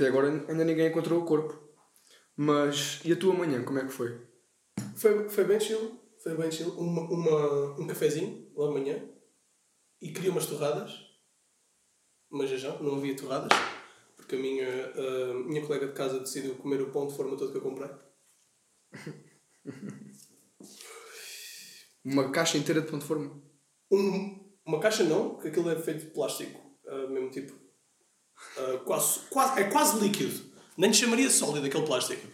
Até agora ainda ninguém encontrou o corpo. Mas, e a tua manhã, como é que foi? Foi, foi bem chill. Foi bem chill. Uma, uma, um cafezinho, logo de manhã. E queria umas torradas. Mas já já, não havia torradas. Porque a minha, a minha colega de casa decidiu comer o pão de forma todo que eu comprei. Uma caixa inteira de pão de forma? Um, uma caixa não, que aquilo é feito de plástico. Uh, mesmo tipo. Uh, quase, quase, é quase líquido. Nem te chamaria sólido aquele plástico.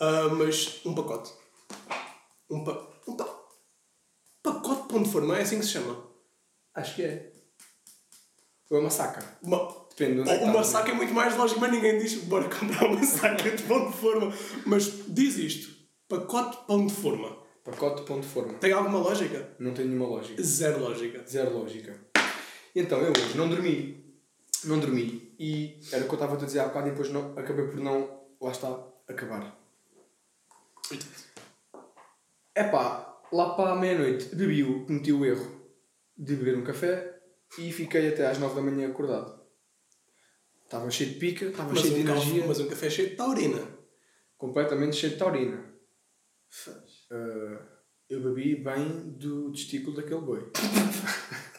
Uh, mas um pacote. Um, pa, um pa, pacote de pão de forma, é assim que se chama? Acho que é. Ou é uma saca? Uma, Depende de é uma está, saca é muito mais lógico, mas ninguém diz bora comprar uma saca de pão de forma. Mas diz isto: pacote de pão de forma. Pacote de pão de forma. Tem alguma lógica? Não tem nenhuma lógica. Zero lógica. Zero lógica. Então, eu hoje não dormi. Não dormi. E era o que eu estava a dizer há bocado e depois não, acabei por não, lá está, acabar. É pá, lá para a meia-noite bebi o, cometi o erro de beber um café e fiquei até às nove da manhã acordado. Estava cheio de pica, estava cheio de um, energia, café, mas um café cheio de taurina. completamente cheio de taurina. Uh, eu bebi bem do testículo daquele boi.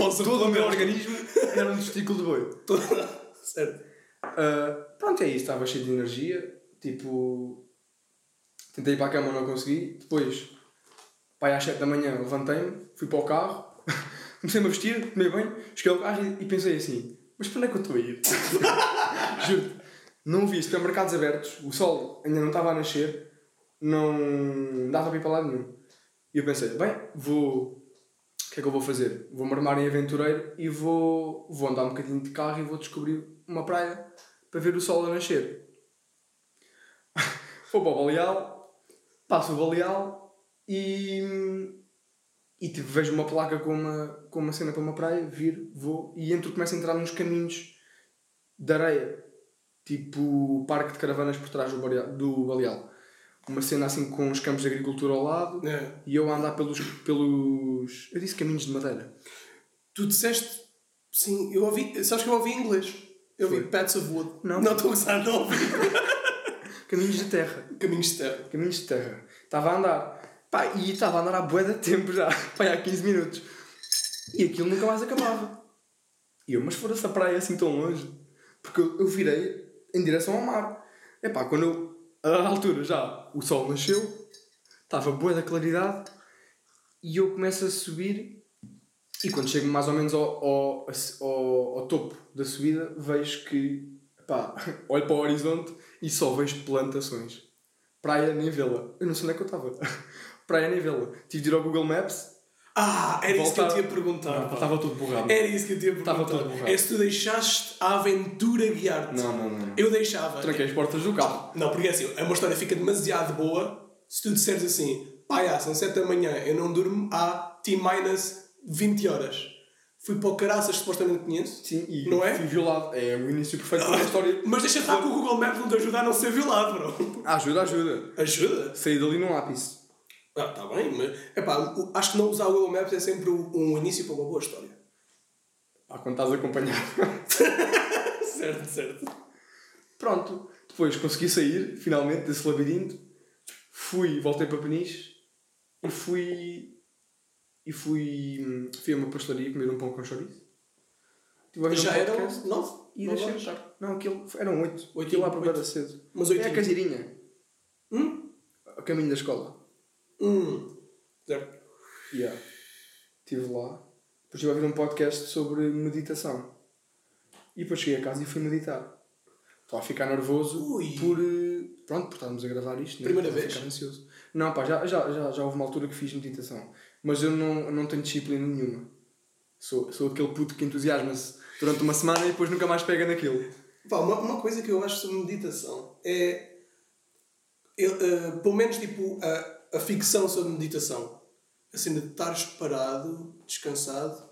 Posso Todo o meu organismo era um testículo de boi. certo. Uh, pronto, é isso. Estava cheio de energia. Tipo, tentei ir para a cama, não consegui. Depois, pai, às 7 da manhã, levantei-me, fui para o carro, comecei-me a vestir, tomei banho, cheguei ao carro e, e pensei assim: mas para onde é que eu estou a ir? Juro, não vi supermercados abertos, o sol ainda não estava a nascer, não dava para ir para lado nenhum. E eu pensei: bem, vou. O que é que eu vou fazer? Vou-me armar em aventureiro e vou, vou andar um bocadinho de carro e vou descobrir uma praia para ver o sol a nascer. Vou para o Baleal, passo o Baleal e, e tipo, vejo uma placa com uma, com uma cena para uma praia, vir, vou e entro, começo a entrar nos caminhos de areia, tipo parque de caravanas por trás do Baleal. Do Baleal. Uma cena assim com os campos de agricultura ao lado É. e eu a andar pelos, pelos. Eu disse caminhos de madeira. Tu disseste. Sim, eu ouvi. Sabes que eu ouvi em inglês? Eu ouvi. Pets of Wood. Não. Não estou a gozar, não ouvi. Caminhos de terra. Caminhos de terra. Caminhos de terra. Estava a andar. Pá, e estava a andar há bué de tempo já. Pá, há 15 minutos. E aquilo nunca mais acabava. E eu, mas fora-se a praia assim tão longe. Porque eu, eu virei em direção ao mar. É pá, quando eu. A altura já o sol nasceu. Estava bué da claridade. E eu começo a subir. E quando chego mais ou menos ao, ao, ao, ao topo da subida, vejo que. Pá, olho para o horizonte e só vejo plantações. Praia nem vê-la. Eu não sei onde é que eu estava. Praia nem vê-la. Tive de ir ao Google Maps. Ah, era isso que eu ia perguntar. Não. Estava tudo borrado. Era isso que eu te ia Estava tudo borrado. É se tu deixaste a aventura guiar-te. Não, não, não. Eu deixava. Tranquei as portas do carro. Não, porque assim, é uma história que fica demasiado boa se tu disseres assim, pá, já, são 7 da manhã, eu não durmo há T-minus 20 horas. Fui para o caraças supostamente conheço. Sim, e Não é? fui violado. É o início perfeito da história. Mas deixa-te lá que o Google Maps não te ajuda a não ser violado, bro. Ajuda, ajuda. Ajuda? Saí dali num lápis. Ah, tá bem, mas epá, acho que não usar o Google Maps é sempre um início para uma boa história. Pá, quando estás acompanhado. certo, certo. Pronto. Depois consegui sair, finalmente, desse labirinto. Fui, voltei para Peniche. E fui... E fui... Fui a uma pastelaria comer um pão com chouriço. Ouvir um Já eram 9? E deixei estar. Não, aquilo... Eram oito. Oito, lá para cedo. Mas É oito. a caseirinha. Hum? A caminho da escola. Hum. Certo. Yeah. Estive lá. Depois estive a ouvir um podcast sobre meditação. E depois cheguei a casa e fui meditar. Estava a ficar nervoso Ui. por. eh, Pronto, por estarmos a gravar isto. né? Primeira a vez? ficar ansioso. Não, pá, já, já, já, já houve uma altura que fiz meditação. Mas eu não, não tenho disciplina nenhuma. Sou, sou aquele puto que entusiasma-se durante uma semana e depois nunca mais pega naquilo. Pá, uma, uma coisa que eu acho sobre meditação é. eu, eh, pelo menos tipo a, a ficção sobre meditação. A cena de estares parado, descansado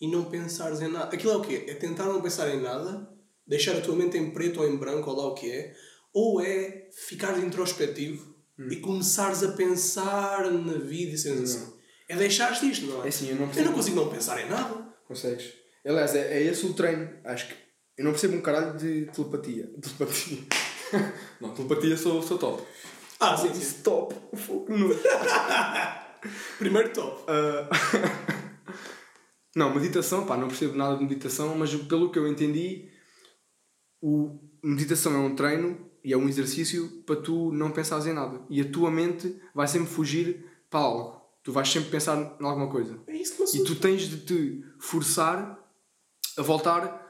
e não pensares em nada. Aquilo é o quê? É tentar não pensar em nada, deixar a tua mente em preto ou em branco, ou lá o que é, ou é ficar introspectivo e começares a pensar na vida e cenas assim. É deixares disto, não é? É assim, eu não Eu não consigo não pensar em nada. Consegues? Aliás, é, é esse o treino. Acho que eu não percebo um caralho de telepatia. Telepatia. não, telepatia sou, sou top. Ah, sim, Disse sim. top. Fogo no. Primeiro top. Ah, não, meditação, pá, não percebo nada de meditação, mas pelo que eu entendi, o meditação é um treino e é um exercício para tu não pensares em nada. E a tua mente vai sempre fugir para algo. Tu vais sempre pensar em alguma coisa. É isso que eu E tu tens de te forçar a voltar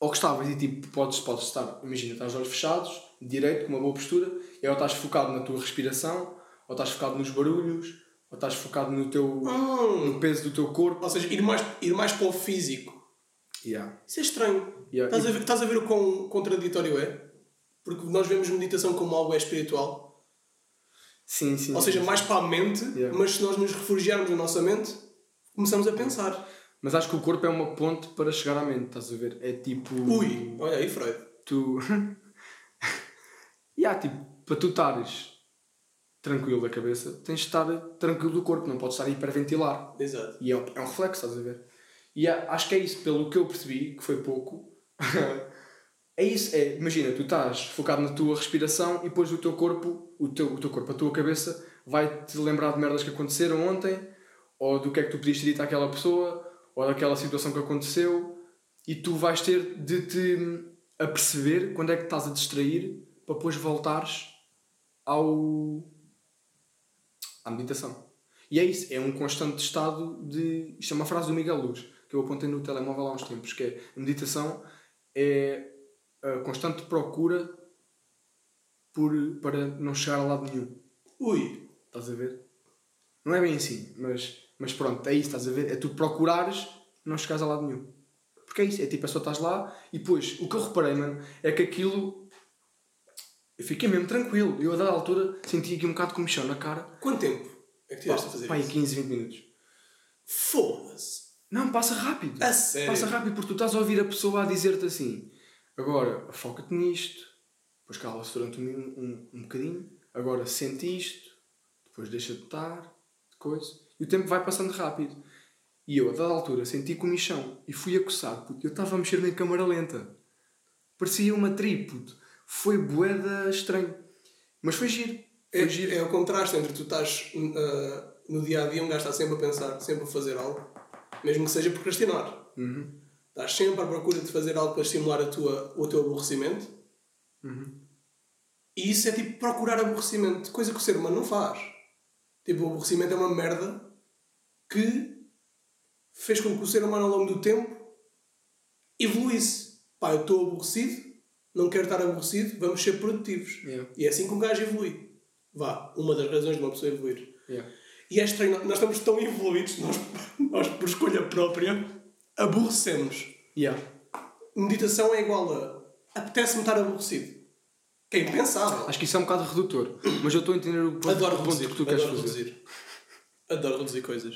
ao que estavas. E tipo, podes, podes estar, imagina, estás de olhos fechados, direito, com uma boa postura, e ou estás focado na tua respiração, ou estás focado nos barulhos, ou estás focado no teu Hum. no peso do teu corpo. Ou seja, ir mais, ir mais para o físico. Yeah. Isso é estranho. Yeah. Estás, a ver, estás a ver o quão contraditório é? Porque nós vemos meditação como algo é espiritual. Sim, sim. Ou seja, sim. mais para a mente, Yeah. mas se nós nos refugiarmos na nossa mente, começamos a pensar. Mas acho que o corpo é uma ponte para chegar à mente, estás a ver? É tipo. Ui, olha aí, Freud. Tu. yeah, tipo, para tu estares tranquilo da cabeça, tens de estar tranquilo do corpo, não podes estar a hiperventilar. Exato. E é um, é um reflexo, estás a ver? E há- acho que é isso, pelo que eu percebi, que foi pouco. é isso, é, imagina, tu estás focado na tua respiração e depois o teu corpo, o teu, o teu corpo, a tua cabeça, vai-te lembrar de merdas que aconteceram ontem, ou do que é que tu podias ter dito àquela pessoa, ou daquela situação que aconteceu, e tu vais ter de te aperceber quando é que estás a distrair para depois voltares ao à meditação. E é isso, é um constante estado de. Isto é uma frase do Miguel Luz, que eu apontei no telemóvel há uns tempos, que é a meditação é a constante procura por, para não chegar a lado nenhum. Ui, Estás a ver? Não é bem assim, mas, mas pronto, é isso, estás a ver? É tu procurares não chegares a lado nenhum. Porque é isso, é tipo, é só estás lá e depois, o que eu reparei, mano, é que aquilo. Eu fiquei mesmo tranquilo. Eu a dada altura senti aqui um bocado de comichão na cara. quanto tempo é que tiveste a fazer aí isso? 15, 20 minutos. Foda-se. Não, passa rápido. A sério? Passa rápido porque tu estás a ouvir a pessoa a dizer-te assim: agora foca-te nisto, depois cala-se durante um, um, um bocadinho, agora sente isto, depois deixa de estar, coisa. E o tempo vai passando rápido. E eu, a dada altura, senti comichão e fui a coçar porque eu estava a mexer em câmara lenta. Parecia uma tri, puto. Foi boeda estranho. Mas foi giro. Foi É, giro. é o contraste entre tu estás uh, no dia a dia, um gajo está sempre a pensar, sempre a fazer algo, mesmo que seja procrastinar. Uhum. Estás sempre à procura de fazer algo para estimular a tua, o teu aborrecimento. Uhum. E isso é tipo procurar aborrecimento, coisa que o ser humano não faz. Tipo, o aborrecimento é uma merda que fez com que o ser humano ao longo do tempo evoluísse. Pá, eu estou aborrecido, não quero estar aborrecido, vamos ser produtivos. Yeah. E é assim que um gajo evolui. Vá, uma das razões de uma pessoa evoluir. Yeah. E é estranho, nós estamos tão evoluídos, nós, nós por escolha própria, aborrecemos. Yeah. Meditação é igual a apetece-me estar aborrecido. Que é impensável. Acho que isso é um bocado redutor. Mas eu estou a entender o ponto, Adoro o ponto reduzir. que tu queres Adoro fazer. reduzir. Adoro reduzir coisas.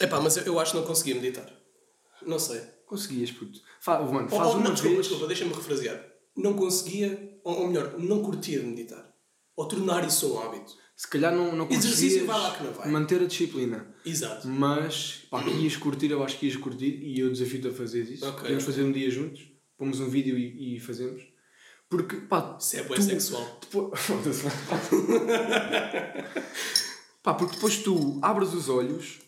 Epá, mas eu, eu acho que não conseguia meditar. Não sei. Conseguias, puto. Fa mano, Ou- faz ou, uma não, desculpa, vez. desculpa, deixa-me refrasear. Não conseguia, ou, ou melhor, não curtia meditar. Ou tornar isso um hábito. Se calhar não, não Exercício conseguias vai lá que não vai. manter a disciplina. Exato. Mas, pá, que ias curtir, eu acho que ias curtir e eu desafio-te a fazer isso. Ok. Podemos fazer um dia juntos, pomos um vídeo e, e fazemos. Porque, pá, Isso é tu- sexual. depois- pá, porque depois tu abres os olhos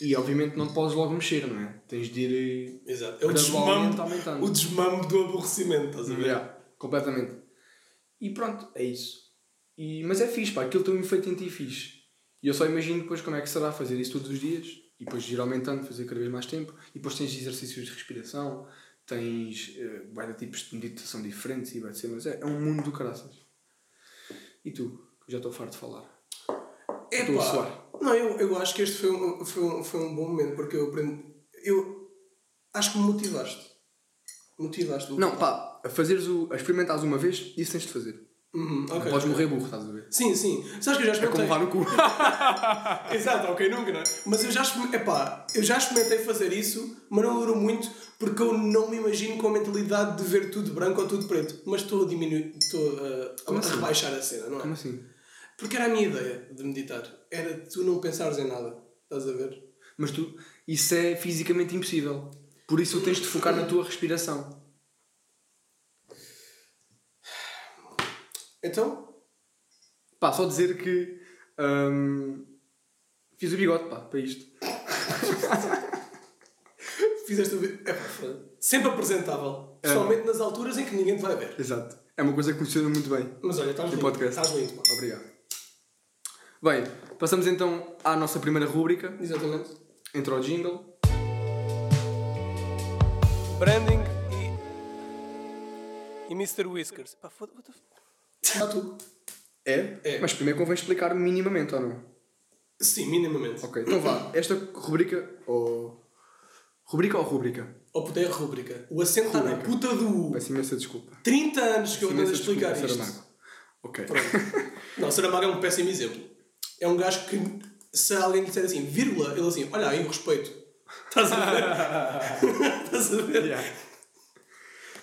e obviamente não te podes logo mexer, não é? Tens de ir eh, Exato. É o desmame, aumentando. o desmame do aborrecimento, estás a ver? Yeah, completamente. E pronto, é isso. E, mas é fixe, pá, aquilo tem um efeito em ti fixe. E eu só imagino depois como é que será fazer isso todos os dias e depois ir aumentando, fazer cada vez mais tempo. E depois tens exercícios de respiração, tens uh, vai de tipos de meditação diferentes e vai ser, mas é, é um mundo do caraças. E tu, que já estou farto de falar. Estou a suar. Não, eu, eu acho que este foi um, foi, um, foi um bom momento porque eu aprendi. Eu acho que me motivaste. Motivaste-me. Não, pá, a, fazeres o, a experimentares uma vez, isso tens de fazer. Uhum, Não ok, podes ok. morrer burro, estás a ver? Sim, sim. Sabes que eu já É como experimentei. no cu. Exato, ok, nunca, não é? Mas eu já, experimentei, epá, eu já experimentei fazer isso, mas não durou muito porque eu não me imagino com a mentalidade de ver tudo branco ou tudo preto. Mas estou a diminuir, estou a, Como a assim? rebaixar a cena, não é? Como assim? Porque era a minha ideia de meditar. Era tu não pensares em nada. Estás a ver? Mas tu, isso é fisicamente impossível. Por isso tens de focar na tua respiração. Então, Pá, só dizer que hum, fiz o bigode, pá, para isto. fizeste o vídeo. É, sempre apresentável. Principalmente nas alturas em que ninguém te vai ver. Exato. É uma coisa que funciona muito bem. Mas olha, estás lindo. podcast. Estás lindo, pá. Obrigado. Bem, passamos então à nossa primeira rúbrica. Exatamente. Entra o jingle. Branding e. e Mr. Whiskers. Pá, foda what the f- Ah, tu. É? É. Mas primeiro convém explicar minimamente, ou não? Sim, minimamente. Ok, então vá. Esta rubrica, ou... Rubrica ou rubrica? Ou puta é a rúbrica. O acento está na Rúbrica. puta do. Peço imensa desculpa. 30 anos que eu ando a Imensa explicar desculpa, isto. Saramago. Ok. Não, Saramago é um péssimo exemplo. É um gajo que, se alguém lhe disser assim, vírgula, ele assim, olha aí respeito. Estás a ver? Estás a ver? Yeah.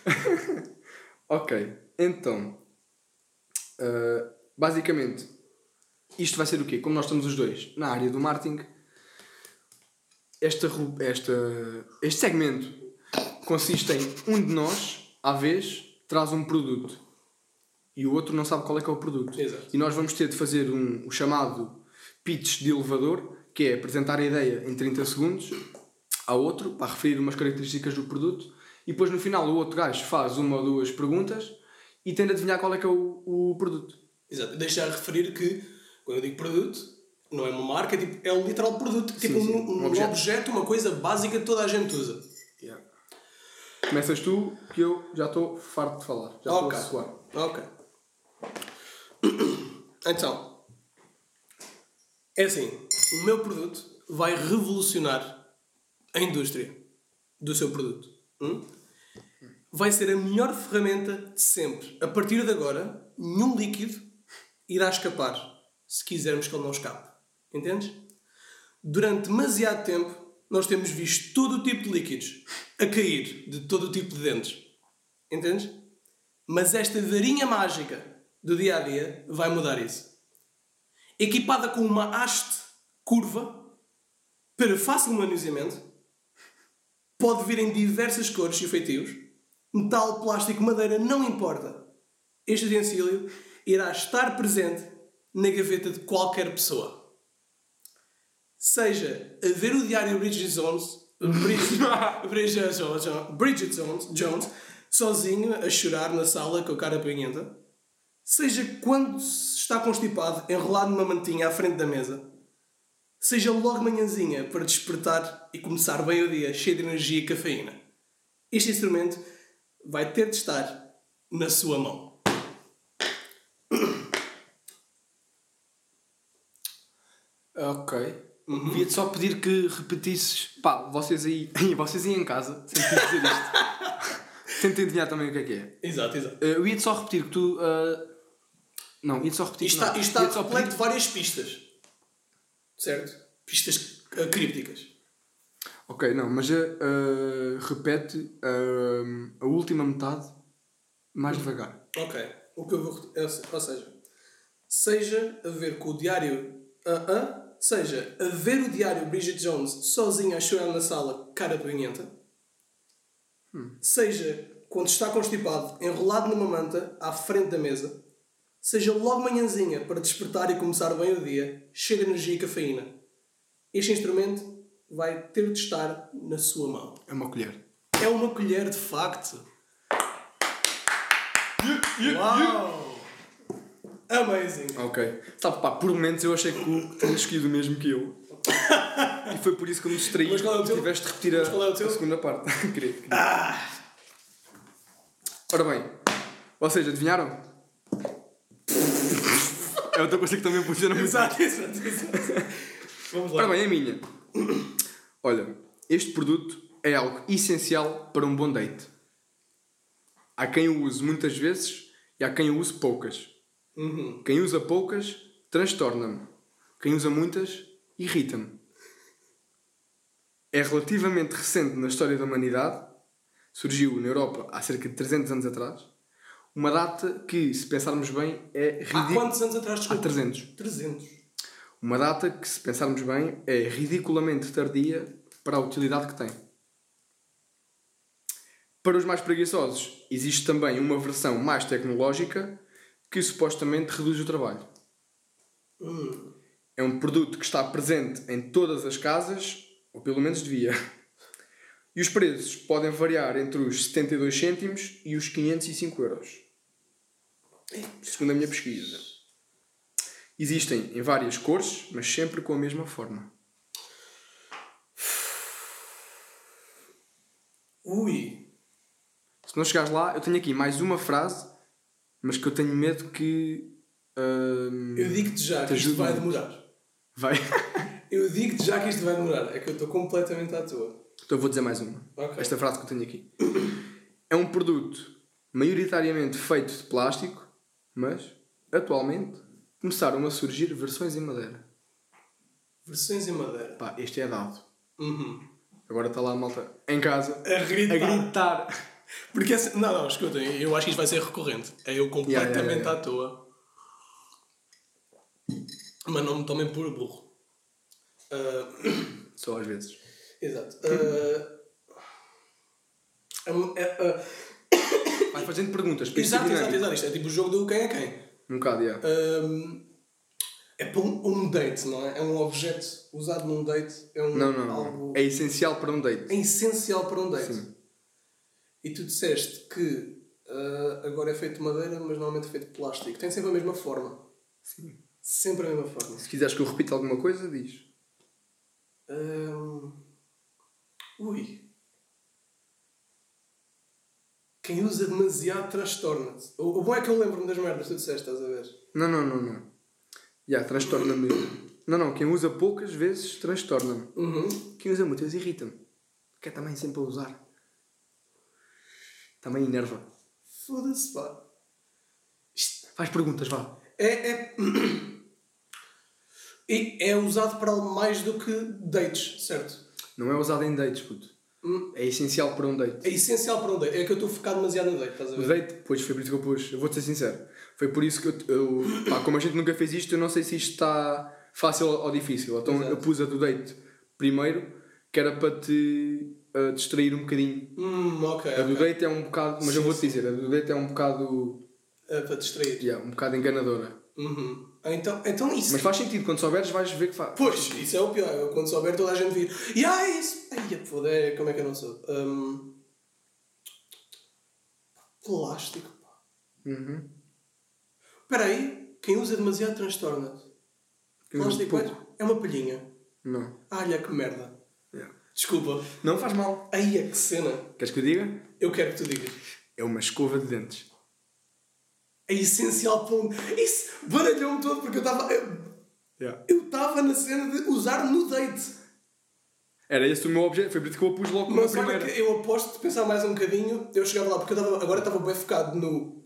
ok, então. uh, basicamente, isto vai ser o quê? Como nós estamos os dois na área do marketing, esta, esta, este segmento consiste em um de nós, à vez, traz um produto e o outro não sabe qual é que é o produto. Exato. E nós vamos ter de fazer um, o chamado pitch de elevador, que é apresentar a ideia em 30 segundos ao outro, para referir umas características do produto, e depois no final o outro gajo faz uma ou duas perguntas e tenta adivinhar qual é que é o, o produto. Exato. Deixa a referir que, quando eu digo produto, não é uma marca, é, tipo, é um literal produto. Tipo sim, um, um um objeto. objeto. uma coisa básica que toda a gente usa. Começas tu, que eu já estou farto de falar. Já estou a suar. Ok. Então, é assim, o meu produto vai revolucionar a indústria do seu produto. hum? Vai ser a melhor ferramenta de sempre. A partir de agora, nenhum líquido irá escapar, se quisermos que ele não escape. Entendes? Durante demasiado tempo, nós temos visto todo o tipo de líquidos a cair de todo o tipo de dentes. Entendes? Mas esta varinha mágica do dia a dia vai mudar isso. Equipada com uma haste curva para fácil manuseamento, pode vir em diversas cores e feitios, metal, plástico, madeira, não importa. Este utensílio irá estar presente na gaveta de qualquer pessoa. Seja a ver o diário Bridget Jones, Bridget, Bridget, Jones, Bridget Jones, Jones sozinho a chorar na sala com a cara apanhenta, seja quando se está constipado, enrolado numa mantinha à frente da mesa, seja logo manhãzinha para despertar e começar bem o dia cheio de energia e cafeína. Este instrumento vai ter de estar na sua mão. Ok. Devia-te só pedir que repetisses. Pá, vocês aí, vocês aí em casa, sem ter dizer isto. Tentem adivinhar também o que é que é. Exato, exato. Eh, eu ia-te só repetir que tu. eh, Não, ia-te só repetir. Isto está, isto só repleto de várias pistas. Certo? Pistas uh, crípticas. Ok, não, mas eh, eh, repete eh, a última metade mais devagar. Ok. O que eu vou. é- Ou seja, seja a ver com o diário. ah, ah, seja a ver o diário Bridget Jones sozinha a chorar na sala, cara banhenta. Seja quando está constipado, enrolado numa manta, à frente da mesa. Seja logo manhãzinha para despertar e começar bem o dia, cheio de energia e cafeína. Este instrumento vai ter de estar na sua mão. É uma colher. É uma colher de facto. Uau! Amazing! Ok. Sabe, pá, por momentos eu achei que tu tinhas escolhido o mesmo que eu. e foi por isso que eu me distraí. Mas qual é o teu? Tiveste de repetir a, é o teu? a segunda parte. queria, queria. Ora bem, vocês adivinharam? É outra coisa que também funciona muito. Exato, exato, exato. Vamos lá. Ora bem, é minha. Olha, este produto é algo essencial para um bom date. Há quem o use muitas vezes e há quem o use poucas. Uhum. Quem usa poucas transtorna-me. Quem usa muitas irrita-me. É relativamente recente na história da humanidade. Surgiu na Europa há cerca de 300 anos atrás. Uma data que, se pensarmos bem, é Há ridícula. quantos anos atrás? Há Desculpa. 300. 300. Uma data que, se pensarmos bem, é ridiculamente tardia para a utilidade que tem. Para os mais preguiçosos, existe também uma versão mais tecnológica que supostamente reduz o trabalho. É um produto que está presente em todas as casas, ou pelo menos devia. E os preços podem variar entre os 72 cêntimos e os 505 euros. Segundo a minha pesquisa. Existem em várias cores, mas sempre com a mesma forma. Ui. Se não chegares lá, eu tenho aqui mais uma frase, mas que eu tenho medo que. hum, Eu digo-te já que isto vai demorar. vai. Eu digo-te já que isto vai demorar. É que eu estou completamente à toa. então vou dizer mais uma. Ok. Esta frase que eu tenho aqui. É um produto maioritariamente feito de plástico, mas atualmente começaram a surgir versões em madeira. Versões em madeira. Pá, este é dado. Uhum. Agora está lá a malta em casa A gritar. a gritar. Porque assim, não, não, escutem, eu acho que isto vai ser recorrente. É eu completamente Yeah, yeah, yeah. à toa. Mas não me tomem por burro. Ah, Só às vezes. exato. Ah, é é, ah, Vai fazendo perguntas. exato, exato, exato. Isto é tipo o jogo do quem é quem. Um bocado, yeah. Ah, é para um, um date, não é? É um objeto usado num date. É um, Não, não, algo. É essencial para um date. é essencial para um date. Sim. E tu disseste que ah, agora é feito de madeira, mas normalmente é feito de plástico. Tem sempre a mesma forma. Sim. Sempre a mesma forma. Se quiseres que eu repita alguma coisa, diz. Hum, Ui. Quem usa demasiado transtorna-te. O, o bom é que eu lembro-me das merdas que tu disseste, estás a ver? Não, não, não, não. Já, transtorna-me. Não, não, quem usa poucas vezes transtorna-me. Uhum. Quem usa muitas irrita-me. Quer também sempre a usar. Também enerva. Foda-se, pá. Isto Faz perguntas, vá. é, é... E é usado para mais do que dates, certo? Não é usado em dates, puto. Hum. É essencial para um date. É essencial para um date. É que eu estou focado demasiado no date, estás a O ver? date, pois foi por isso que eu pus. Eu vou-te ser sincero. Foi por isso que eu. eu pá, como a gente nunca fez isto, eu não sei se isto está fácil ou difícil. Então Exato. eu pus a do date primeiro, que era para te uh, distrair um bocadinho. Hum, ok. A do ok. date é um bocado. Mas eu vou-te dizer, a do date é um bocado. É para distrair. Yeah, um bocado enganadora. Uhum. Ah, Então, então isso. Mas faz sentido, quando souberes vais ver que faz. Pois, isso é o pior. Quando souber, toda a gente vir. E ah, isso. Ai, foda como é que eu não sou? Hum, Plástico, pá. Uhum. Espera aí. Quem usa demasiado usa Plástico pouco. é uma palhinha. Não. Olha que merda. Yeah. Desculpa. Não faz mal. Ai, é que cena. Queres que eu diga? Eu quero que tu digas. É uma escova de dentes. É essencial para um... Isso baralhou-me todo porque eu estava... Eu Yeah. eu estava na cena de usar no date. Era esse o meu objeto, foi por isso que eu a pus logo Mas olha primeira. que eu aposto de pensar mais um bocadinho, eu chegava lá, porque eu tava, agora estava bem focado no.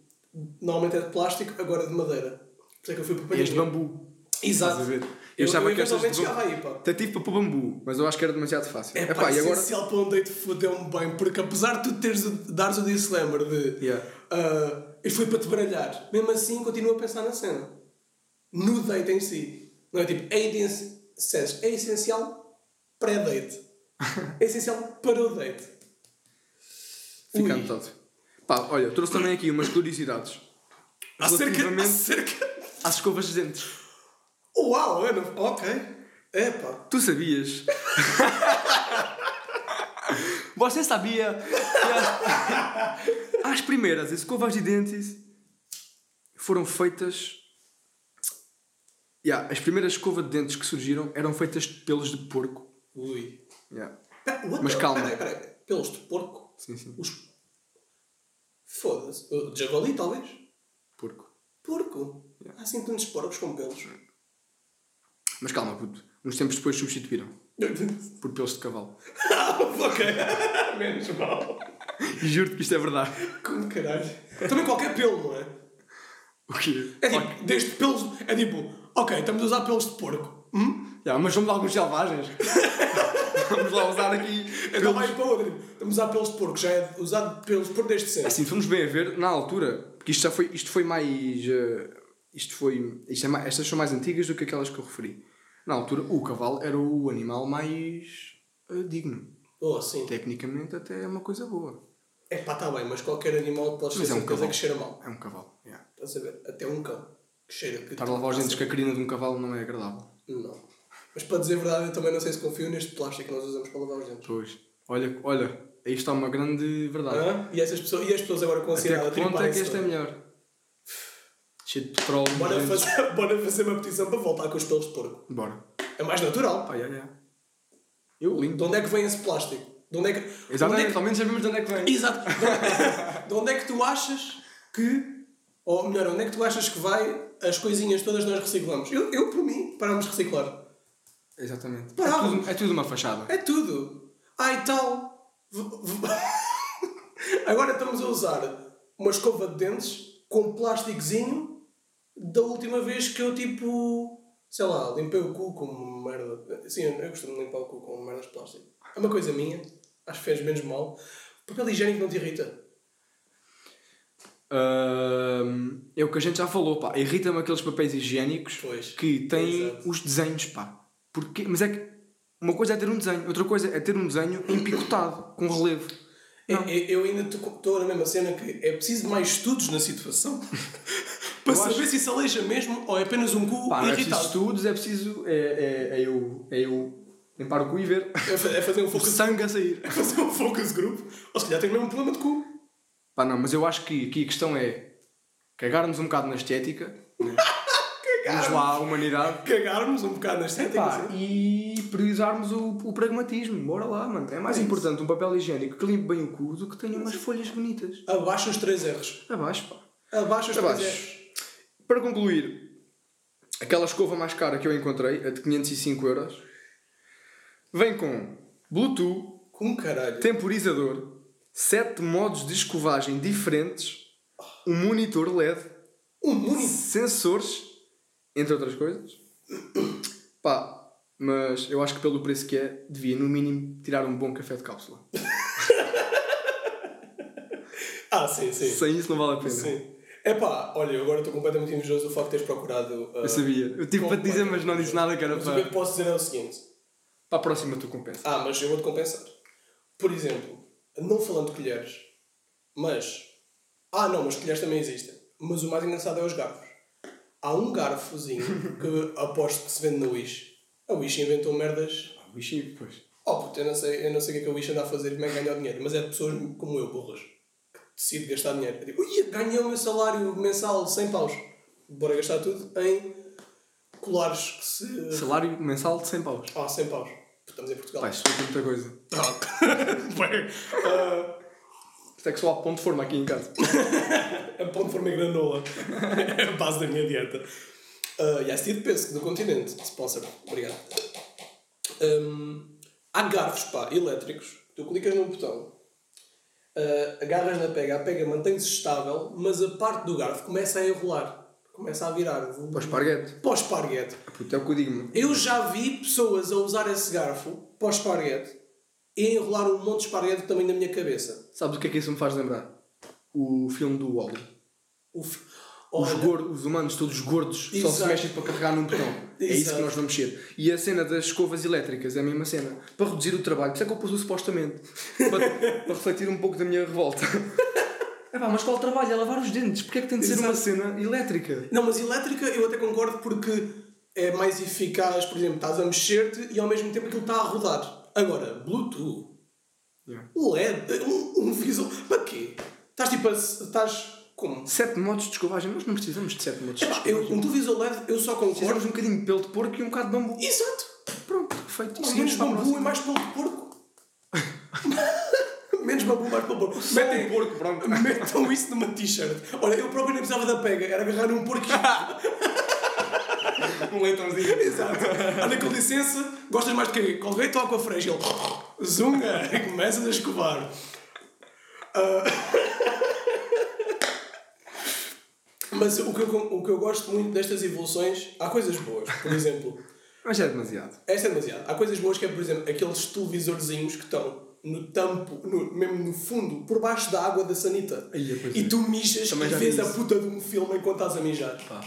Normalmente é de plástico, agora é de madeira. Por isso é que eu fui para E este bambu. Exato. Eu, Eu achava eu estas eventualmente de chegava aí, pá. Até tive para bambu, mas eu acho que era demasiado fácil. É Epá, pá, e agora. essencial para um date fodeu-me bem, porque apesar de tu teres dares o disclaimer de Yeah. ah, eu fui para te baralhar, mesmo assim continuo a pensar na cena. No date em si. Não é tipo, é, é essencial pré-date. é essencial para o date. Fica anotado. Pá, olha, trouxe também aqui umas curiosidades Acerca, acerca... às escovas de dentes. Uau, eu não... ok. Epá. Tu sabias? Você sabia que as, as primeiras escovas de dentes foram feitas. Yeah, as primeiras escovas de dentes que surgiram eram feitas de pelos de porco. Ui. Yeah. Pera, Mas calma. Peraí, peraí. Pelos de porco? Sim, sim. Os... Foda-se. De javali, talvez? Porco. Porco? Há assim tantos porcos com pelos. Mas calma, puto. Uns tempos depois substituíram por pelos de cavalo. ok. Menos mal. Juro-te que isto é verdade. Como caralho. Também qualquer pelo, não é? O quê? É tipo, desde pelos... É tipo, ok, estamos a usar pelos de porco. Hum? Yeah, mas vamos lá alguns selvagens. vamos lá usar aqui. Então vai para outra. A usar pelos de porco. Já é usado pelos de porco desde sempre. Assim, fomos bem a ver, na altura, porque isto já foi, isto foi mais. eh, isto foi. Isto é mais estas são mais antigas do que aquelas que eu referi. Na altura, o cavalo era o animal mais eh, digno. Oh, sim. Tecnicamente, até é uma coisa boa. É pá, está bem, mas qualquer animal pode Mas é um cavalo. que cheira mal. É um cavalo. yeah. Estás a ver? Até um cão que cheira que. Estar a lavar os dentes com a crina de um cavalo não é agradável. Não. Mas para dizer a verdade, eu também não sei se confio neste plástico que nós usamos para lavar os dentes. Pois. Olha, olha, aí está uma grande verdade. Hã? E, essas pessoas, e as pessoas agora com ansiedade Até que ponto é que este é melhor? Cheio de petróleo. Bora dentes. fazer, bora fazer uma petição para voltar com os pelos de porco. Bora. É mais natural. Pá, yeah, yeah. Eu lindo. De onde é que vem esse plástico? De onde é que. Exatamente, é que- sabemos de onde é que vem. Exato. De onde- De onde é que tu achas que. Ou melhor, onde é que tu achas que vai as coisinhas todas nós reciclamos? Eu, eu por mim, paramos de reciclar. Exatamente. É tudo, é tudo uma fachada. É tudo. Ah, e tal. V- v- Agora estamos a usar uma escova de dentes com plásticozinho da última vez que eu tipo. Sei lá, limpei o cu com merda. Sim, eu costumo limpar o cu com merdas de plástico. É uma coisa minha. Acho que fez menos mal. Papel higiênico não te irrita. É o que a gente já falou, pá. Irrita-me aqueles papéis higiênicos Pois. que têm Exato. os desenhos, pá. Porque, mas é que uma coisa é ter um desenho, outra coisa é ter um desenho empicotado, com relevo. É- Não. é- Eu ainda estou na mesma cena que é preciso mais estudos na situação para Eu saber acho- se isso aleija mesmo ou é apenas um cu Pá, não é preciso irritado. estudos, é preciso. É, é, é eu, é eu limpar o cu e ver É é fazer um o focus, sangue a sair. é fazer um focus group. Ou se calhar tem mesmo um problema de cu. Pá, não, mas eu acho que aqui a questão é cagarmos um bocado na estética. Né? Vamos lá à humanidade. Cagarmos um bocado na estética. Pá, assim. e priorizarmos o, o pragmatismo. Bora lá, mano. É mais É isso. importante um papel higiênico que limpe bem o cu do que tenha umas folhas bonitas. Abaixo os três R's. Abaixo, pá. Abaixo os Abaixo. três R's. Para concluir, aquela escova mais cara que eu encontrei, a de 505 euros, vem com Bluetooth, Com caralho. temporizador, 7 modos de escovagem diferentes, um monitor LED, Um muni. sensores, entre outras coisas. Pá, mas eu acho que pelo preço que é, devia no mínimo tirar um bom café de cápsula. Ah, sim, sim. Sem isso não vale a pena. Sim. Epá, olha, eu agora estou completamente invejoso do facto de teres procurado. ah, Eu sabia. Eu tive para te dizer, mas não disse nada que era Mas o que eu para. posso dizer é o seguinte. Para a próxima tu compensa. Ah, mas eu vou-te compensar. Por exemplo, não falando de colheres, mas. Ah, não, mas colheres também existem. Mas o mais engraçado é os garfos. Há um garfozinho que aposto que se vende na Wish. A Wish inventou merdas. Ah, bichinho, pois. Oh, puto, eu não sei, eu não sei o que é que a Wish anda a fazer e como é que ganha o dinheiro. Mas é de pessoas como eu, burras, que decide gastar dinheiro. Eu digo, ui, ganhei o meu salário mensal de 100 paus. Bora gastar tudo em colares que se. Salário mensal de 100 paus. Ah, 100 paus. Estamos em Portugal. Pá, isso foi muita coisa. Ah. Ah, Isto é que só há ponto de forma aqui em casa. a pão de forma e granola. é a base da minha dieta. Uh, e a de Pesco, do continente. Sponsor. Obrigado. Um, há garfos, pá, elétricos. Tu clicas num botão, uh, agarras na pega, a pega mantém-se estável, mas a parte do garfo começa a enrolar. Começa a virar. Para o esparguete. Para o esparguete. Puta, é o que eu digo. Eu já vi pessoas a usar esse garfo para o esparguete e enrolar um monte de esparguete também na minha cabeça. Sabes o que é que isso me faz lembrar? O filme do Wally. O f- Os, gordos, os humanos todos gordos só se mexem para carregar num botão. É isso que nós vamos ser. E a cena das escovas elétricas é a mesma cena. Para reduzir o trabalho. Por isso é que eu pus o supostamente. Para, para refletir um pouco da minha revolta. É pá, mas qual trabalho? É lavar os dentes. Porquê é que tem de ser uma Exato. cena elétrica? Não, mas elétrica eu até concordo porque é mais eficaz, por exemplo, estás a mexer-te e ao mesmo tempo aquilo está a rodar. Agora, Bluetooth, Yeah. LED, um, um visual. Para quê? Estás tipo a. Estás. Como? Sete modos de escovagem. Nós não precisamos de sete modos de Epá, eu, escovagem. um televisor LED eu só Precisamos concordo. um bocadinho de pelo de porco e um bocado de bambu. Exato! Pronto, perfeito. Menos bambu e mais pelo de porco. Menos bambu, mais pelo de porco. Só um porco, pronto. Metam isso numa t-shirt. Olha, eu próprio nem precisava da pega, era agarrar num porquinho. Um leitãozinho. Exato. Anda com licença, gostas mais de quê? Colgate ou aquafresh? Ele, zunga, e começas a escovar. Ah. Mas o que, eu, o que eu gosto muito destas evoluções, há coisas boas. Por exemplo, Mas é demasiado. esta é demasiado. Há coisas boas que é, por exemplo, aqueles televisorzinhos que estão no tampo, no- mesmo no fundo, por baixo da água da sanita. Aí, pois E é. tu mijas Também e vês a puta de um filme enquanto estás a mijar. Pá.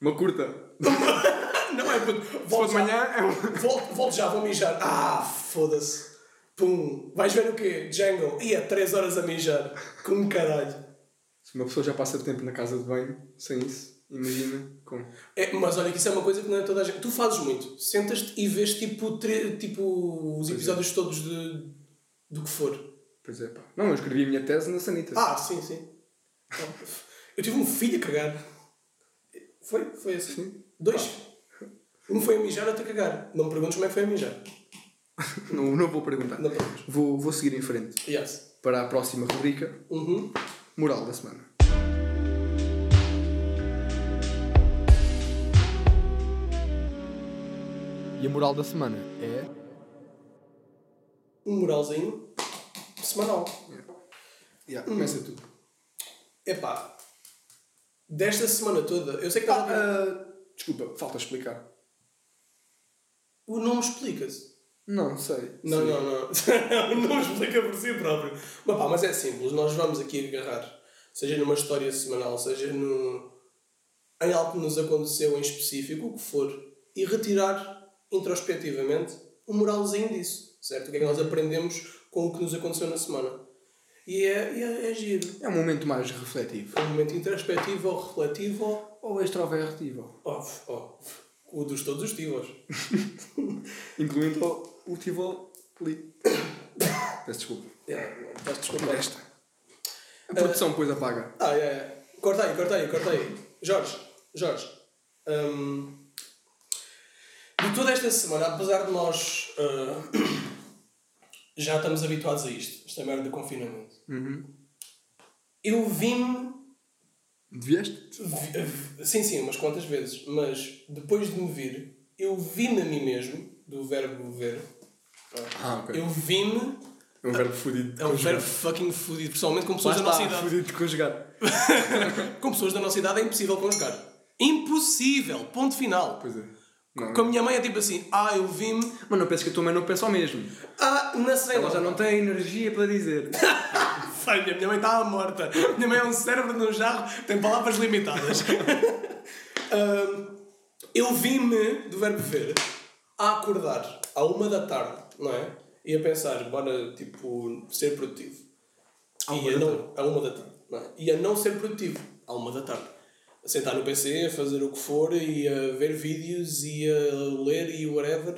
Uma curta. Não é puto. Volto já, manhã, é um. volto, volto já, vou mijar. Ah, foda-se. Pum. Vais ver o quê? Django. Ia 3 horas a mijar. Com caralho. Se uma pessoa já passa tempo na casa de banho sem isso, imagina com. É, mas olha que isso é uma coisa que não é toda a gente. Tu fazes muito. Sentas-te e vês tipo, tre... tipo os é. episódios todos de... do que for. Pois é, pá. Não, eu escrevi a minha tese na Sanita. Ah, sim, sim. Eu tive um filho a cagar. Foi? Foi assim. Sim. Dois. Um foi a mijar, outro a cagar. Não me perguntes como é que foi a mijar. Não, não vou perguntar. Não perguntes. Vou, vou seguir em frente Yes. para a próxima rubrica: Uhum. Moral da Semana. E a moral da semana é. Um moralzinho semanal. Yeah, Começa tu. Epá. Desta semana toda, eu sei que estava. Ah, desculpa, falta explicar. O nome explica-se. Não, sei. Não, não, não. o nome explica por si próprio. Mas, pá, mas é simples. Nós vamos aqui agarrar, seja numa história semanal, seja no, em algo que nos aconteceu em específico, o que for, e retirar introspectivamente o moralzinho disso. Certo? O que é que nós aprendemos com o que nos aconteceu na semana. E é, e é, é giro. É um momento mais refletivo. É um momento introspectivo ou refletivo ou. Extrovertido. Oh, oh, o dos todos os tivos. Incluindo o, o Tivoli. Peço desculpa. É, Estás desculpa. Esta. A produção depois apaga. Ah, é, é. Corta aí, corta aí, corta aí. Jorge, Jorge. hum, de toda esta semana, apesar de nós ah, já estamos habituados a isto, esta merda de confinamento, eu vi-me. Devieste? vi- vi- Sim, sim, umas quantas vezes, mas depois de me vir, eu vi-me a mim mesmo, do verbo ver, Ah, ok. eu vi-me. É um verbo fodido. É um verbo fucking fudido, pessoalmente com pessoas Lá da nossa idade. fodido de conjugar. Com pessoas da nossa idade é impossível conjugar. Impossível! Ponto final. Pois é. Não, Com a minha mãe é tipo assim, ah, eu vi-me. Mas não penses que a tua mãe não pensa ao mesmo. Ah, na cena. Ela já não tem energia para dizer. Falha, minha mãe está morta. Minha mãe é um cérebro num jarro, tem palavras limitadas. Ahm, eu vi-me, do verbo ver, a acordar à uma da tarde, não é? E a pensar, bora, tipo, ser produtivo. À e uma a da não, à uma da tarde, não é? E a não ser produtivo, à uma da tarde. Sentar no PC, a fazer o que for, e a ver vídeos, e a ler, e whatever.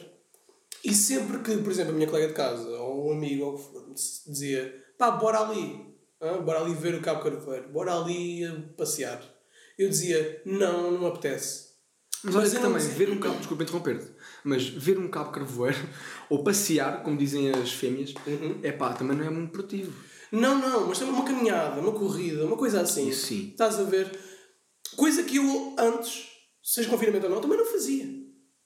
E sempre que, por exemplo, a minha colega de casa, ou um amigo, ou que for, dizia, pá, bora ali, hã? bora ali ver o Cabo Carvoeiro, bora ali eh, passear. Eu dizia, não, não me apetece. Mas olha Mas que eu não também, sei. ver um cabo, desculpa interromper-te, mas ver um cabo carvoeiro ou passear, como dizem as fêmeas, é pá, também não é muito produtivo. Não, não, mas também uma caminhada, uma corrida, uma coisa assim. Isso sim. Estás a ver? Coisa que eu antes, seja confinamento ou não, também não fazia.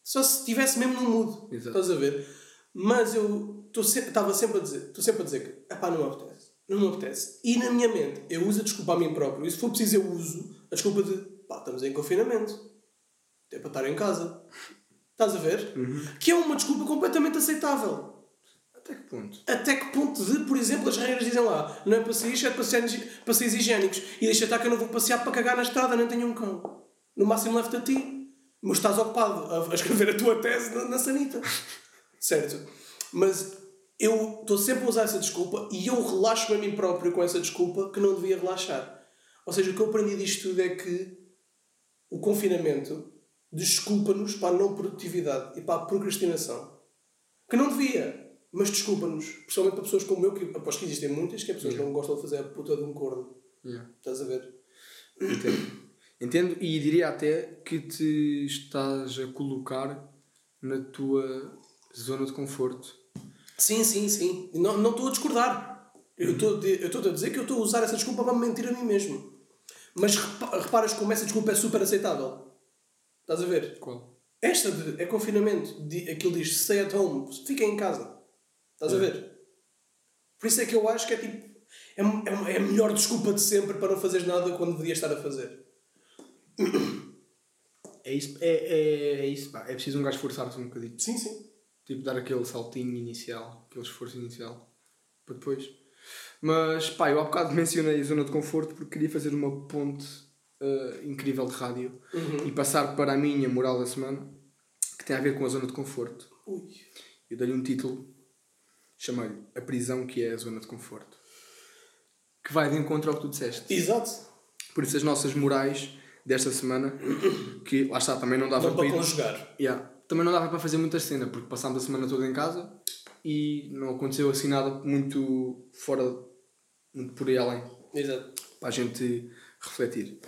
Só se estivesse mesmo no mudo. Exato. Estás a ver? Mas eu estava sempre a dizer, estou sempre a dizer que, epá, não me apetece. Não me apetece. E na minha mente, eu uso a desculpa a mim próprio. E se for preciso, eu uso a desculpa de, pá, estamos em confinamento. É para estar em casa. Estás a ver? Que é uma desculpa completamente aceitável. Até que ponto? Até que ponto de, por exemplo, as regras dizem lá, não é passeios, é passeios, passeios higiênicos. E deixa estar que eu não vou passear para cagar na estrada, nem tenho um cão. No máximo leva-te a ti. Mas estás ocupado a, a escrever a tua tese na, na sanita. certo? Mas eu estou sempre a usar essa desculpa e eu relaxo-me a mim próprio com essa desculpa que não devia relaxar. Ou seja, o que eu aprendi disto tudo é que o confinamento desculpa-nos para a não produtividade e para a procrastinação. Que não devia, mas desculpa-nos. Principalmente para pessoas como eu, que aposto que existem muitas, que é pessoas que não gostam de fazer a puta de um corno. Yeah. Estás a ver? Entendo. Entendo e diria até que te estás a colocar na tua zona de conforto. Sim, sim, sim. Não não estou a discordar. Eu estou a- eu estou a dizer que eu estou a usar essa desculpa para me mentir a mim mesmo. Mas repa- reparas como essa desculpa é super aceitável. Estás a ver? Qual? Esta de, é confinamento. Di- Aquilo diz stay at home. Fica em casa. Estás a ver? Por isso é que eu acho que é tipo. É, é, é a melhor desculpa de sempre para não fazeres nada quando devias estar a fazer. É isso, é, é, é isso pá. É preciso um gajo esforçar-se um bocadinho. Sim, sim. Tipo, dar aquele saltinho inicial, aquele esforço inicial, para depois. Mas, pá, eu há bocado mencionei a zona de conforto porque queria fazer uma ponte eh, incrível de rádio e passar para a minha moral da semana, que tem a ver com a zona de conforto. Ui. Eu dei-lhe um título, chamei-lhe A Prisão que é a Zona de Conforto. Que vai de encontro ao que tu disseste. Exato. Por isso as nossas morais desta semana, que lá está, também não dava Não para para conjugar. Yeah. Também não dava para fazer muita cena, porque passámos a semana toda em casa e não aconteceu assim nada muito fora, muito por aí além, Exato. para a gente refletir.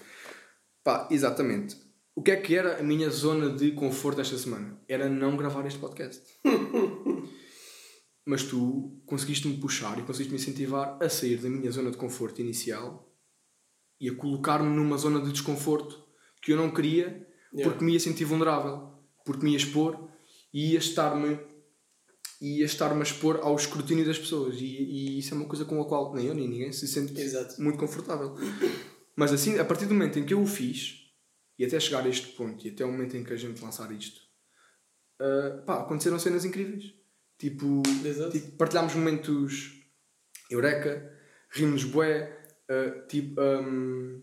Pá, exatamente. O que é que era a minha zona de conforto esta semana? Era não gravar este podcast. Mas tu conseguiste-me puxar e conseguiste-me incentivar a sair da minha zona de conforto inicial e a colocar-me numa zona de desconforto que eu não queria Yeah. porque me ia sentir vulnerável, porque me ia expor e ia estar-me ia estar-me a expor ao escrutínio das pessoas e, e isso é uma coisa com a qual nem eu nem ninguém se sente Exato. muito confortável. Mas assim, a partir do momento em que eu o fiz e até chegar a este ponto e até o momento em que a gente lançar isto, ah, pá, aconteceram cenas incríveis. Tipo, Exato. tipo partilhámos momentos eureka, rimos bué, ah, tipo, ahm,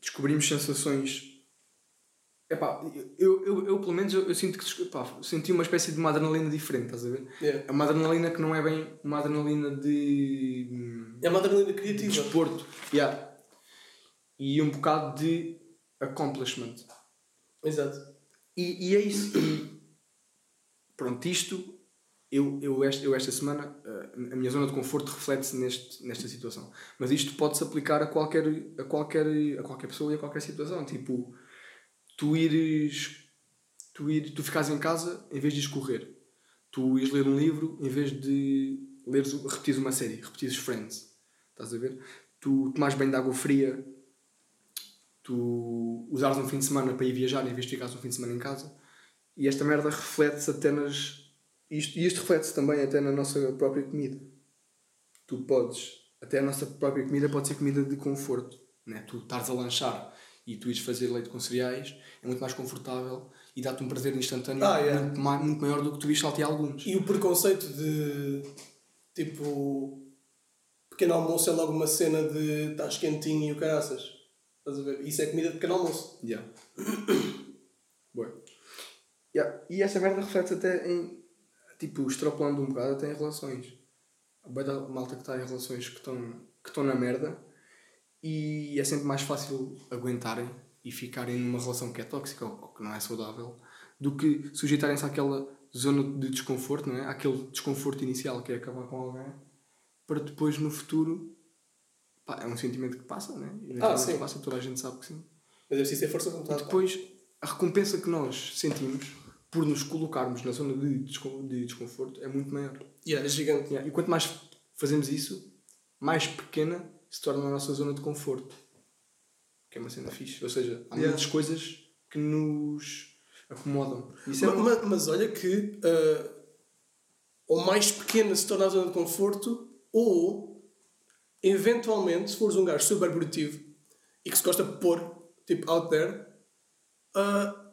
descobrimos sensações. Epá, eu, eu, eu pelo menos eu, eu sinto que epá, senti uma espécie de uma adrenalina diferente, estás a ver? Yeah. É uma adrenalina que não é bem uma adrenalina de hum, É uma adrenalina criativa. desporto. Yeah. E um bocado de accomplishment. Exato. E, e é isso. E pronto, isto, eu, eu, esta, eu esta semana, eh, a minha zona de conforto reflete-se neste, nesta situação. Mas isto pode-se aplicar a qualquer, a, qualquer, a qualquer pessoa e a qualquer situação. Tipo, tu ires. Tu, ir, tu ficares em casa em vez de escorrer. Tu ires ler um livro em vez de leres, repetires uma série, repetires Friends. Estás a ver? Tu tomares banho de água fria tu usares um fim de semana para ir viajar em vez de ficares um fim de semana em casa e esta merda reflete-se até nas isto, e isto reflete-se também até na nossa própria comida tu podes até a nossa própria comida pode ser comida de conforto né? tu estares a lanchar e tu ires fazer leite com cereais é muito mais confortável e dá-te um prazer instantâneo Ah, yeah. muito, ma- muito maior do que tu ires saltear alguns E o preconceito de tipo pequeno almoço é logo uma cena de estás quentinho e o caraças. Estás a ver? Isso é comida de pequeno almoço. Yeah. Boa. Yeah. E essa merda reflete até em. Tipo, extrapolando um bocado até em relações. A malta que está em relações que estão que estão na merda e é sempre mais fácil aguentarem e ficarem numa relação que é tóxica ou que não é saudável do que sujeitarem-se àquela zona de desconforto, não é? Aquele desconforto inicial que é acabar com alguém para depois no futuro. Pá, é um sentimento que passa, né? Eventualmente sim. passa, toda a gente sabe que sim. Mas é preciso ter força de E vontade. pá. depois, a recompensa que nós sentimos por nos colocarmos na zona de, descon- de desconforto é muito maior. Yeah, é gigante. Yeah, E quanto mais fazemos isso, mais pequena se torna a nossa zona de conforto. Que é uma cena fixe. Ou seja, há Yeah. muitas coisas que nos acomodam. Isso é uma... mas, olha que ah, ou mais pequena se torna a zona de conforto, ou eventualmente, se fores um gajo super produtivo e que se gosta de pôr, tipo, out there, ah,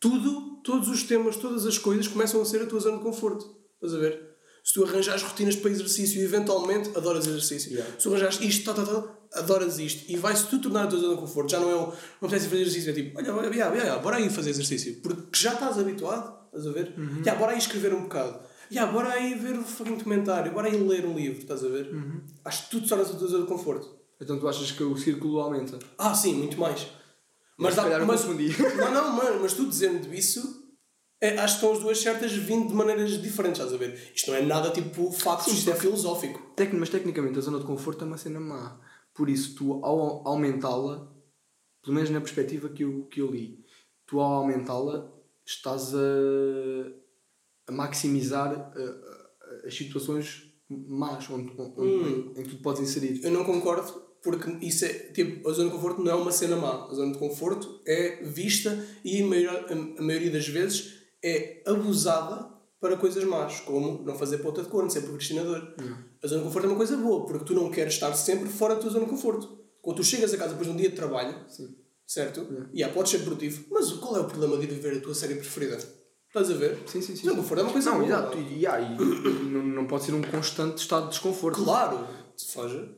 tudo, todos os temas, todas as coisas começam a ser a tua zona de conforto. Estás a ver? Se tu arranjares rotinas para exercício e eventualmente adoras exercício. Yeah. Se tu arranjares isto, tá, tá, tá, adoras isto. E vai-se tu tornar a tua zona de conforto. Já não é um. Não apetece fazer exercício. É tipo, olha, olha, yeah, yeah, bora aí fazer exercício. Porque já estás habituado. Estás a ver? Uhum. Yeah, bora aí escrever um bocado. Yeah, bora aí ver um fucking documentário. Bora aí ler um livro. Estás a ver? Uhum. Acho que tudo torna-se a tua zona de conforto. Então tu achas que o círculo aumenta? Ah, sim, muito mais. Mas, Se dá, mas. Não, não, mano, mas tu dizendo isso, é, acho que estão as duas certas vindo de maneiras diferentes, estás a ver? Isto não é nada tipo factos, isto é filosófico. Tec- Mas tecnicamente a zona de conforto é uma cena má. Por isso, tu ao aumentá-la, pelo menos na perspectiva que eu, que eu li, tu ao aumentá-la estás a, a maximizar uh, uh, as situações más onde, onde, Hum. em que tu podes inserir. Eu não concordo, porque isso é, tipo, a zona de conforto não é uma cena má. A zona de conforto é vista e a maior- a maioria das vezes é abusada para coisas más, como não fazer ponta de cor, não ser procrastinador. A zona de conforto é uma coisa boa, porque tu não queres estar sempre fora da tua zona de conforto. Quando tu chegas a casa depois de um dia de trabalho, Sim. certo? E yeah, podes ser produtivo, mas qual é o problema de ir ver a tua série preferida? Estás a ver? Sim, sim, sim. Zona de conforto é uma coisa não, boa. exato. E, e, ah, e- e não, não pode ser um constante estado de desconforto. Claro! Foge.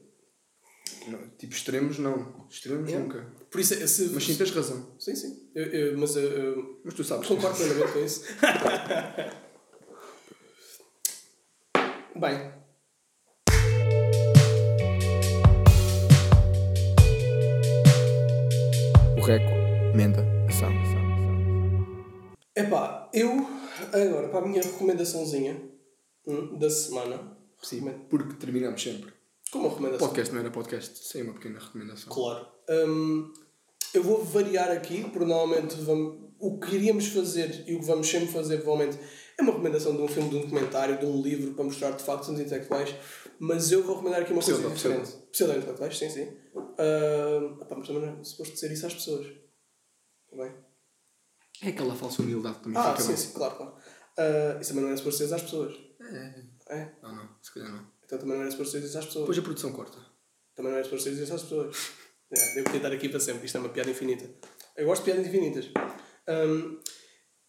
Não, tipo extremos, não. Extremos Yeah. nunca. Por isso, é- se, Mas sim, tens razão. sim, sim. Eu- eu- mas eu, eu Mas tu sabes. concordo plenamente com isso. Bem, O recomendação. epá, eu agora para a minha recomendaçãozinha hum, da semana. Sim, porque terminamos sempre. Como recomendação? podcast não era podcast sem uma pequena recomendação. Claro. Hum, eu vou variar aqui, porque normalmente vamos, o que iríamos fazer e o que vamos sempre fazer, provavelmente, é uma recomendação de um filme, de um documentário, de um livro para mostrar de facto os intelectuais. Mas eu vou recomendar aqui uma coisa Pseudo, diferente. Pseudo-intelectuais, sim, sim. Hum, epá, mas também não é suposto dizer isso às pessoas. Está bem? É aquela falsa humildade que também Ah, sim, bem. sim, claro, claro. Ah, isso também não era suposto dizer às pessoas. É. É? Não, não, se calhar não. Então também não era suposto dizer isso às pessoas. Depois a produção corta. Também não é suposto dizer isso às pessoas. É, devo tentar aqui para sempre. Isto é uma piada infinita. Eu gosto de piadas infinitas. Um,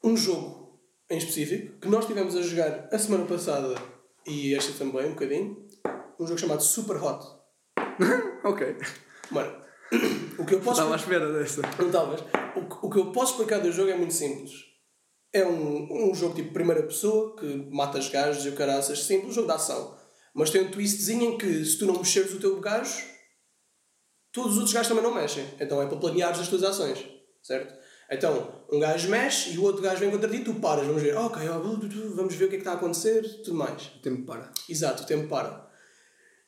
um jogo em específico que nós tivemos a jogar a semana passada e esta também, um bocadinho. Um jogo chamado Super Hot. ok. Mano, o que eu posso. Estava à espera dessa. Não estavas? O, o que eu posso explicar do jogo é muito simples. É um, um jogo tipo primeira pessoa que mata os gajos e o caraças. Simples, jogo de ação. Mas tem um twistzinho em que se tu não mexeres o teu gajo, todos os outros gajos também não mexem. Então é para planeares as tuas ações. Certo? Então, um gajo mexe e o outro gajo vem contra ti, tu paras, vamos ver, ok, vamos ver o que é que está a acontecer, tudo mais. O tempo para. Exato, o tempo para.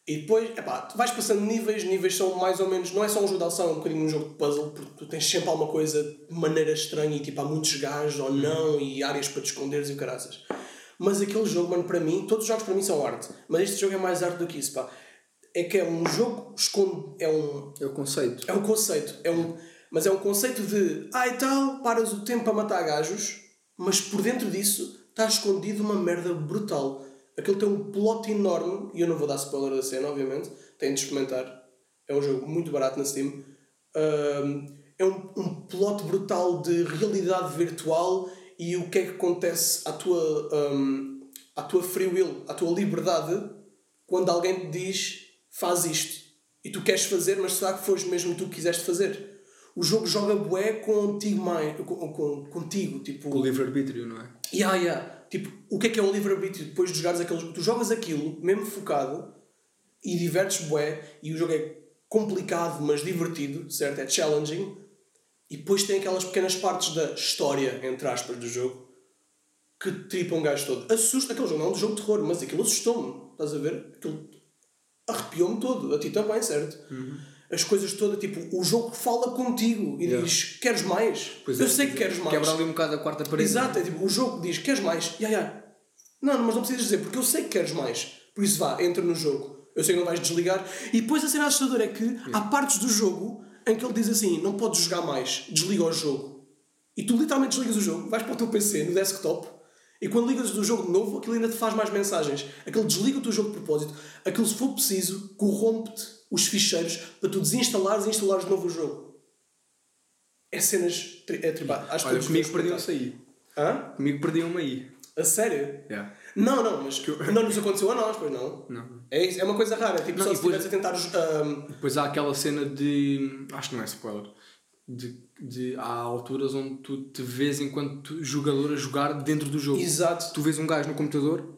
E depois, epá, tu vais passando níveis, níveis são mais ou menos, não é só um jogo de ação, é um bocadinho um jogo de puzzle, porque tu tens sempre alguma coisa de maneira estranha e tipo há muitos gajos ou não e áreas para te esconderes e o caraças. Mas aquele jogo, mano, para mim, todos os jogos para mim são arte, mas este jogo é mais arte do que isso, pá. É que é um jogo, esconde, é um, É o conceito. é um conceito, é um, mas é um conceito de, ah e tal, paras o tempo a matar gajos, mas por dentro disso está escondido uma merda brutal. Aquilo tem um plot enorme, e eu não vou dar spoiler da cena, obviamente, tem de experimentar. É um jogo muito barato na Steam. Ahm, é um, um plot brutal de realidade virtual e o que é que acontece à tua, ahm, à tua free will, à tua liberdade, quando alguém te diz faz isto e tu queres fazer, mas será que foste mesmo tu que quiseste fazer? O jogo joga bué contigo, mãe, com, com, contigo, tipo... O livre-arbítrio, não é? Yeah, yeah. Tipo, o que é que é o livre-arbítrio depois de jogares aquele jogo? Tu jogas aquilo, mesmo focado, e divertes bué, e o jogo é complicado, mas divertido, certo? É challenging. E depois tem aquelas pequenas partes da história, entre aspas, do jogo, que tripam um gajo todo. Assusta, aquele jogo não é um jogo de terror, mas aquilo assustou-me. Estás a ver? Aquilo arrepiou-me todo. A ti também, certo? As coisas todas, tipo, o jogo fala contigo e Yeah. diz, queres mais? Pois Eu é, sei que queres mais. Quebra ali um bocado a quarta parede. Exato, é tipo, o jogo diz, queres mais? Ya, ya. Não, mas não precisas dizer, porque eu sei que queres mais. Por isso vá, entra no jogo. Eu sei que não vais desligar. E depois a cena assustadora é que há partes do jogo em que ele diz assim, não podes jogar mais, desliga o jogo. E tu literalmente desligas o jogo, vais para o teu PC, no desktop, e quando ligas o jogo de novo, aquilo ainda te faz mais mensagens. Aquilo desliga o teu jogo de propósito. Aquilo, se for preciso, corrompe-te os ficheiros para tu desinstalares e instalares de novo o jogo. É cenas... tri- É tribal. Olha, comigo perdiam-se aí. Hã? Comigo perdiam-me aí. A sério? Yeah. Não, não, mas não nos aconteceu a nós, pois não. Não. É, isso, é uma coisa rara, tipo Não, só se estivesse a tentar. ahm, Depois há aquela cena de. Acho que não é spoiler. De, de, há alturas onde tu te vês enquanto jogador a jogar dentro do jogo. exato. Tu vês um gajo no computador.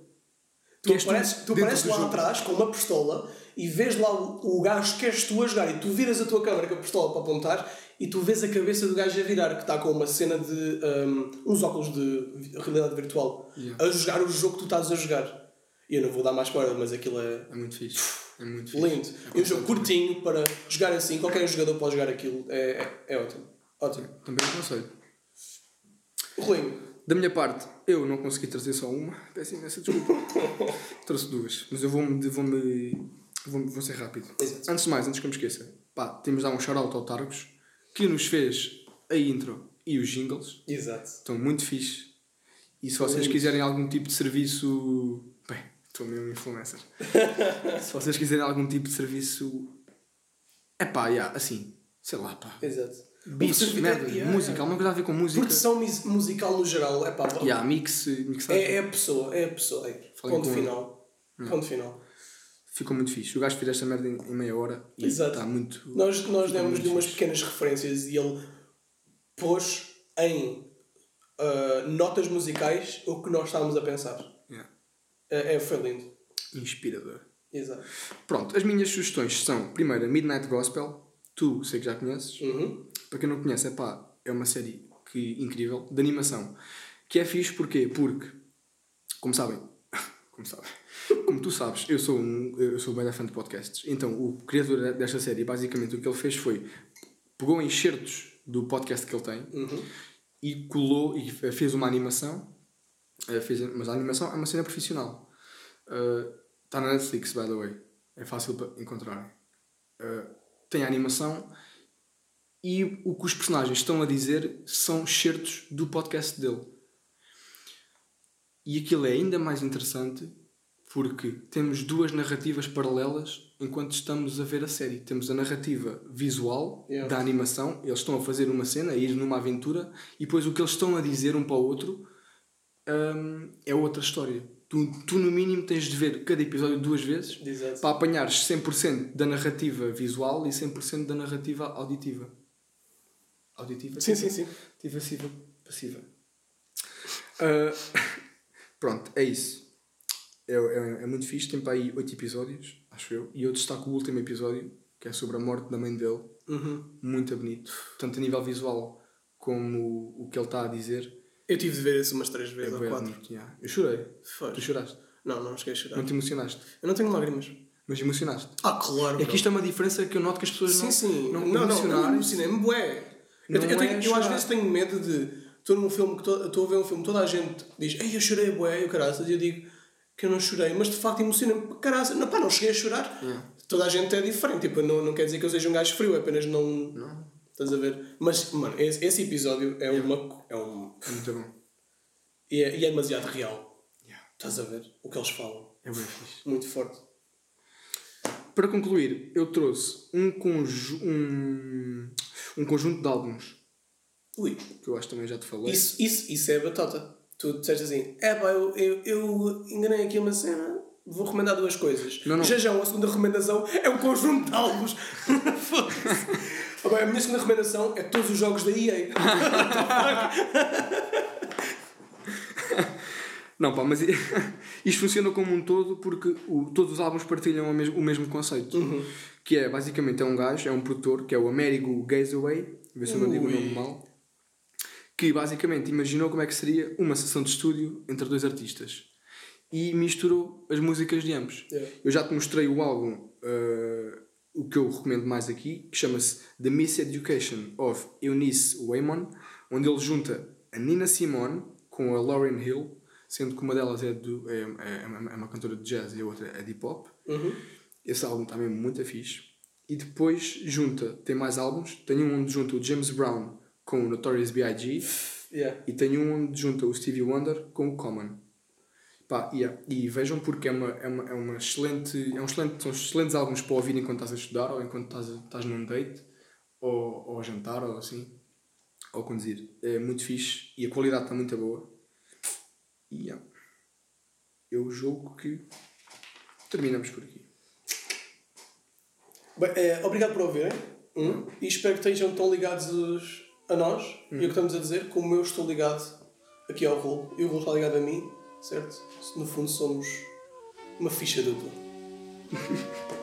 Tu que apareces, tu apareces lá jogo. atrás com uma pistola e vês lá o, o gajo que és tu a jogar e tu viras a tua câmera com a pistola para apontar e tu vês a cabeça do gajo a virar que está com uma cena de. ahm, uns óculos de realidade virtual Yeah. a jogar o jogo que tu estás a jogar. E eu não vou dar mais spoiler, mas aquilo é. É muito fixe. É muito fixe. Lindo. E um jogo curtinho para jogar assim, qualquer jogador pode jogar aquilo. É, é, é ótimo. Ótimo. Também aconselho. Ruim. Da minha parte, eu não consegui trazer só uma. Peço imensa desculpa. Trouxe duas. Mas eu vou-me. Vou-me. Vou, vou ser rápido. Exato. Antes de mais, antes que eu me esqueça, pá, temos de dar um shout-out ao Targos que nos fez a intro e os jingles. Exato. Estão muito fixe. E se vocês quiserem algum tipo de serviço. Bem, estou mesmo influencer. se vocês quiserem algum tipo de serviço. É pá, yeah, assim, sei lá, pá. Exato. Beats, merda, yeah. música, alguma coisa a ver com música. Produção musical no geral, é pá, Yeah, mix, mixagem. é, é a pessoa, é a pessoa. É. Ponto final. Ponto final. Ficou muito fixe. O gajo fez esta merda em, em meia hora e está muito. Nós, nós demos-lhe umas fixe. pequenas referências e ele pôs em ah, notas musicais o que nós estávamos a pensar. Yeah. É, é, foi lindo. Inspirador. Exato. Pronto, as minhas sugestões são: primeiro, Midnight Gospel. Tu sei que já conheces. Uhum. Para quem não conhece, é pá, é uma série que, incrível de animação. Que é fixe porquê? Porque, como sabem, como como tu sabes, eu sou um eu sou bem fã de podcasts. Então, o criador desta série, basicamente, o que ele fez foi pegou enxertos do podcast que ele tem Uhum. e colou e fez uma animação. Eh, fez, mas a animação é uma cena profissional. Está na Netflix, by the way. É fácil para encontrar. Eh, tem a animação e o que os personagens estão a dizer são excertos do podcast dele. E aquilo é ainda mais interessante porque temos duas narrativas paralelas enquanto estamos a ver a série. Temos a narrativa visual Yeah. da animação, eles estão a fazer uma cena, a ir numa aventura, e depois o que eles estão a dizer um para o outro hum, é outra história. Tu, tu, no mínimo, tens de ver cada episódio duas vezes Exato. para apanhares 100% da narrativa visual e 100% da narrativa auditiva. Auditiva? Sim, sim, sim. Ativa, passiva. Ah, pronto, é isso. É, é, é muito fixe. Tem para aí 8 episódios, acho eu. E eu destaco o último episódio, que é sobre a morte da mãe dele. Uhum. Muito bonito. Tanto a nível visual como o que ele está a dizer. Eu tive de ver isso umas três É vezes ou bué quatro. bonito, yeah. Eu chorei. Foi. Tu choraste. Não, não esqueci de chorar. Não te emocionaste. Eu não tenho lágrimas. Mas emocionaste. Ah, claro. É que isto é uma diferença que eu noto que as pessoas Sim, não, sim. não, Não, não, não. emocionarem-se. Emocionei-me, bué. Eu, Não eu, tenho- é eu às vezes tenho medo de. Estou num filme que to- estou a ver um filme, toda a gente diz, ei, eu chorei, bué, eu caraças, e eu digo que eu não chorei, mas de facto emociona-me, caraças, não, pá, não cheguei a chorar. Yeah. Toda a gente é diferente, tipo, não, não quer dizer que eu seja um gajo frio, é apenas não. Não. Estás a ver? Mas, mano, esse, esse episódio é uma. É um, É muito bom. e, é, e é demasiado real. Yeah. Estás a ver o que eles falam? É bem fixe. Muito forte. Para concluir, eu trouxe um, conju um, um conjunto de álbuns Ui, que eu acho que também já te falei. Isso, isso, isso é batata. Tu disseste assim, é pá, eu, eu, eu enganei aqui uma cena, vou recomendar duas coisas. Não, não. Já já, a segunda recomendação é um conjunto de álbuns. Bem, a minha segunda recomendação é todos os jogos da EA. Não, pá, mas isto funciona como um todo porque o, todos os álbuns partilham o mesmo, o mesmo conceito. Uhum. Que é, basicamente, é um gajo, é um produtor, que é o Amerigo Gazaway, vê se eu não digo o nome mal, que basicamente imaginou como é que seria uma sessão de estúdio entre dois artistas. E misturou as músicas de ambos. Yeah. Eu já te mostrei o álbum, eh, o que eu recomendo mais aqui, que chama-se The Miseducation of Eunice Waymon, onde ele junta a Nina Simone com a Lauryn Hill, sendo que uma delas é, do, é, é, é uma- cantora de jazz e a outra é de hip hop. Uhum. Esse álbum está mesmo muito fixe. E depois junta, tem mais álbuns, tem um onde junta o James Brown com o Notorious B.I.G. Yeah. E tem um onde junta o Stevie Wonder com o Common. Pá, e, e vejam porque é uma, é uma, é uma excelente, é um excelente. São excelentes álbuns para ouvir enquanto estás a estudar, ou enquanto estás, estás num date, ou, ou a jantar, ou assim, ou conduzir. É muito fixe e a qualidade está muito boa. E yeah. eu julgo que terminamos por aqui. Bem, eh, obrigado por ouvirem. Um, e espero que estejam tão ligados a nós e o que estamos a dizer, como eu estou ligado aqui ao rolo e o rolo está ligado a mim, certo? No fundo somos uma ficha dupla.